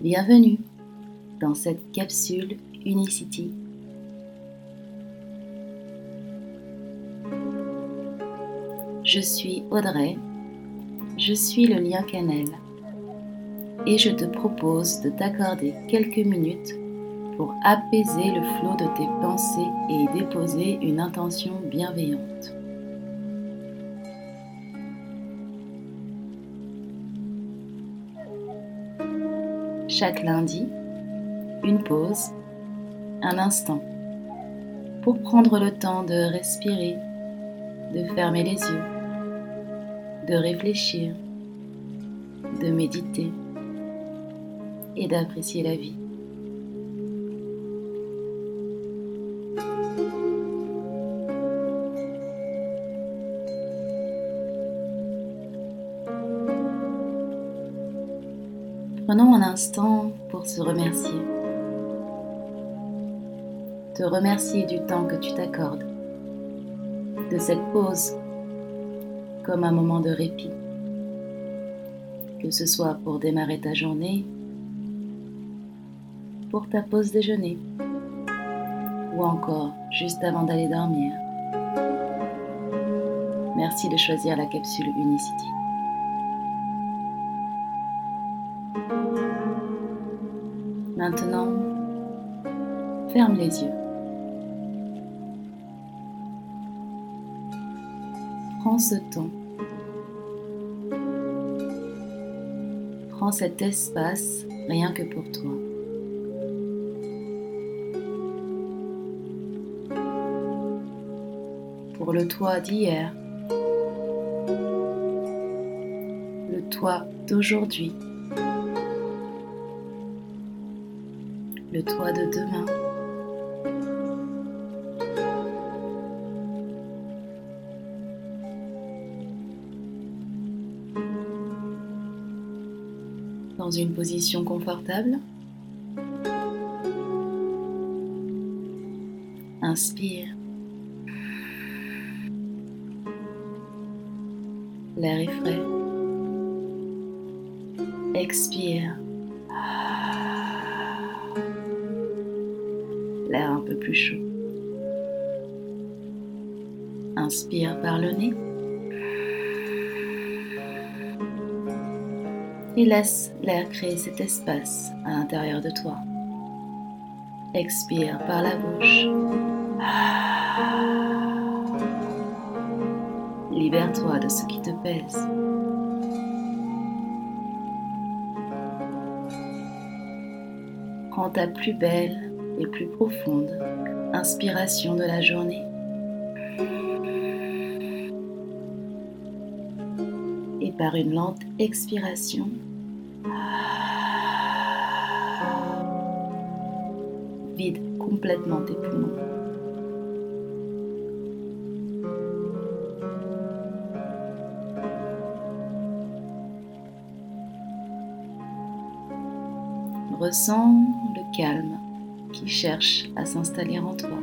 Bienvenue dans cette capsule Unicity. Je suis Audrey, je suis le lien cannel et je te propose de t'accorder quelques minutes pour apaiser le flot de tes pensées et déposer une intention bienveillante. Chaque lundi, une pause, un instant, pour prendre le temps de respirer, de fermer les yeux, de réfléchir, de méditer et d'apprécier la vie. Pour se remercier. Te remercier du temps que tu t'accordes, de cette pause comme un moment de répit, que ce soit pour démarrer ta journée, pour ta pause déjeuner ou encore juste avant d'aller dormir. Merci de choisir la capsule Unicity. Maintenant, ferme les yeux. Prends ce temps. Prends cet espace rien que pour toi. Pour le toi d'hier, le toi d'aujourd'hui. Le toit de demain. Dans une position confortable, inspire. L'air est frais. Expire. Plus chaud. Inspire par le nez. Et laisse l'air créer cet espace à l'intérieur de toi. Expire par la bouche. Libère-toi de ce qui te pèse. Prends ta plus belle plus profonde inspiration de la journée. Et par une lente expiration, vide complètement tes poumons. Ressens le calme qui cherche à s'installer en toi.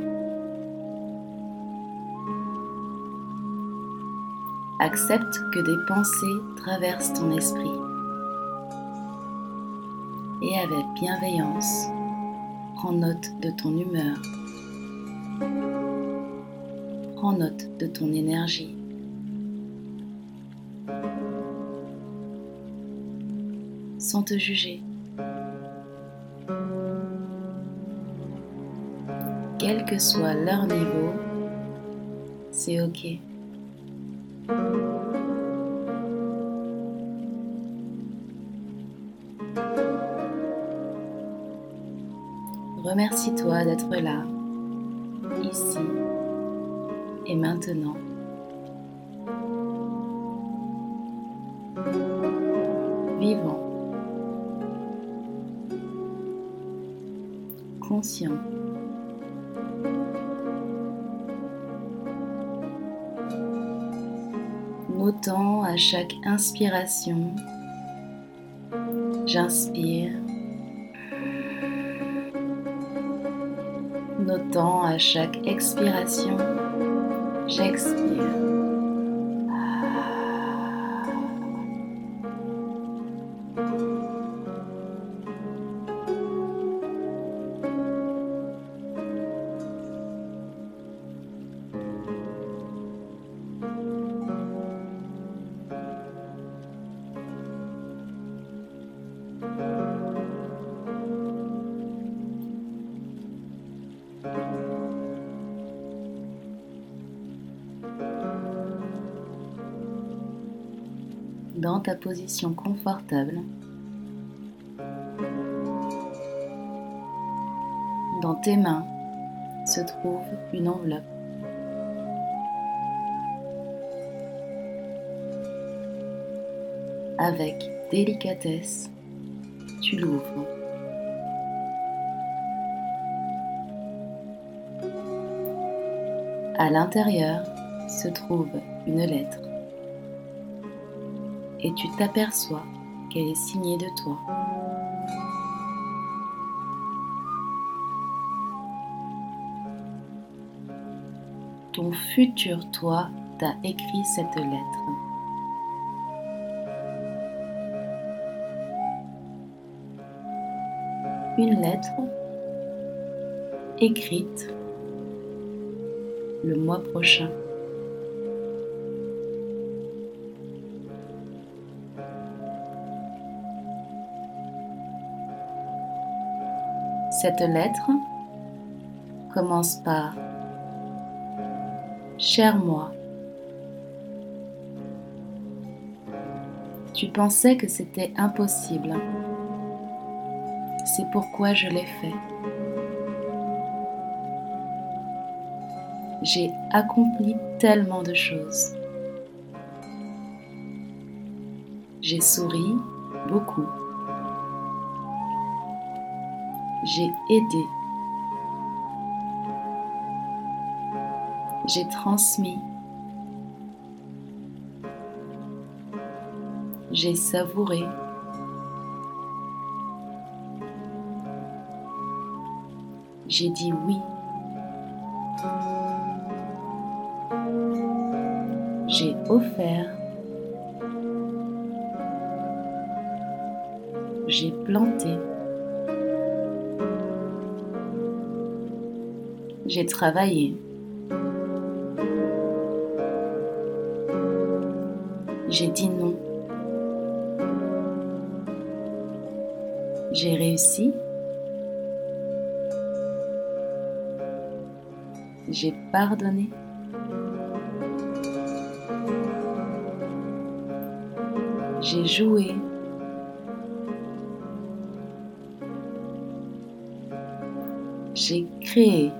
Accepte que des pensées traversent ton esprit et avec bienveillance, prends note de ton humeur. Prends note de ton énergie. Sans te juger. Quel que soit leur niveau, c'est OK. Remercie-toi d'être là, ici et maintenant. Vivant, conscient. Notant à chaque inspiration, j'inspire. Notant à chaque expiration, j'expire. Dans ta position confortable. Dans tes mains se trouve une enveloppe. Avec délicatesse, tu l'ouvres. À l'intérieur se trouve une lettre et tu t'aperçois qu'elle est signée de toi. Ton futur toi t'a écrit cette lettre. Une lettre écrite le mois prochain. Cette lettre commence par Cher moi, tu pensais que c'était impossible. C'est pourquoi je l'ai fait. J'ai accompli tellement de choses. J'ai souri beaucoup. J'ai aidé. J'ai transmis. J'ai savouré. J'ai dit oui. J'ai offert. J'ai planté. J'ai travaillé. J'ai dit non. J'ai réussi. J'ai pardonné. J'ai joué. J'ai créé.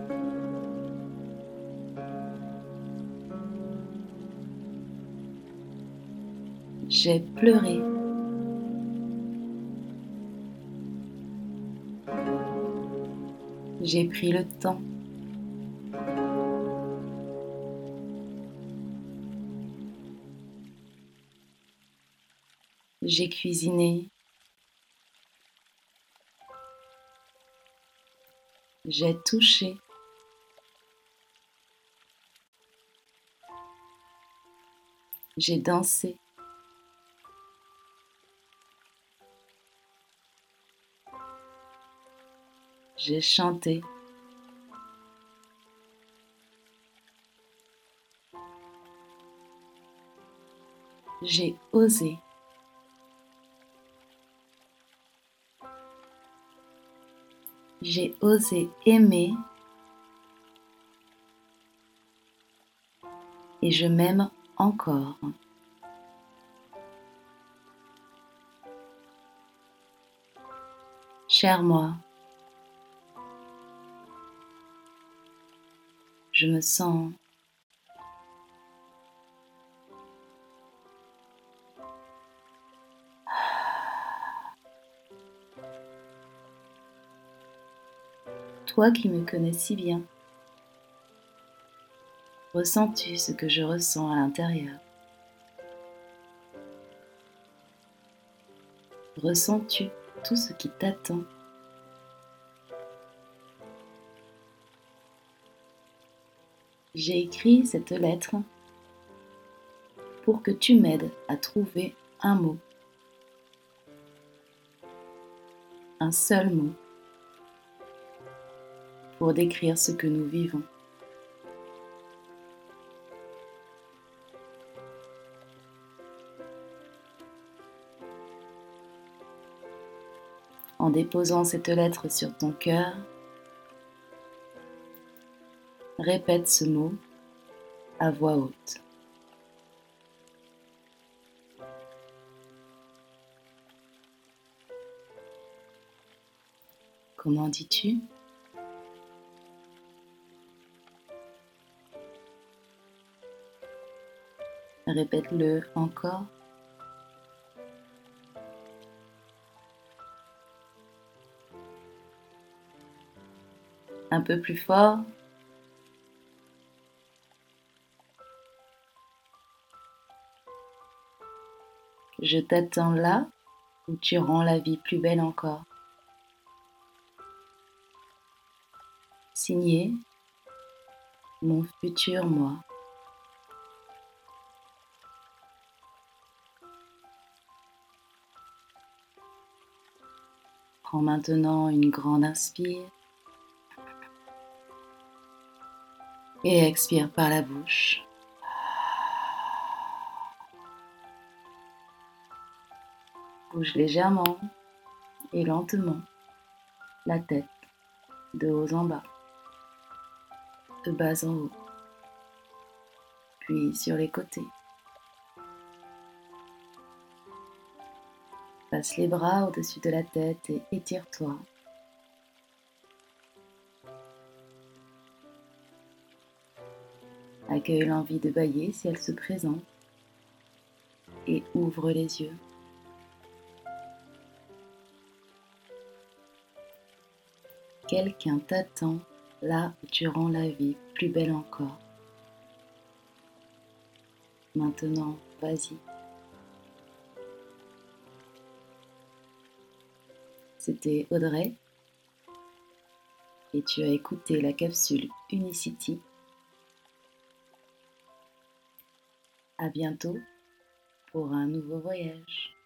J'ai pleuré. J'ai pris le temps. J'ai cuisiné. J'ai touché. J'ai dansé. J'ai chanté. J'ai osé. J'ai osé aimer et je m'aime encore. Cher moi, je me sens toi qui me connais si bien, ressens-tu ce que je ressens à l'intérieur? Ressens-tu tout ce qui t'attend? J'ai écrit cette lettre pour que tu m'aides à trouver un mot, un seul mot pour décrire ce que nous vivons. En déposant cette lettre sur ton cœur, Répète ce mot à voix haute. Comment dis-tu? Répète-le encore. Un peu plus fort. Je t'attends là où tu rends la vie plus belle encore. Signé mon futur moi. Prends maintenant une grande inspire et expire par la bouche. Bouge légèrement et lentement la tête de haut en bas, de bas en haut, puis sur les côtés. Passe les bras au-dessus de la tête et étire-toi. Accueille l'envie de bailler si elle se présente et ouvre les yeux. Quelqu'un t'attend là où tu rends la vie plus belle encore. Maintenant, vas-y. C'était Audrey et tu as écouté la capsule Unicity. À bientôt pour un nouveau voyage.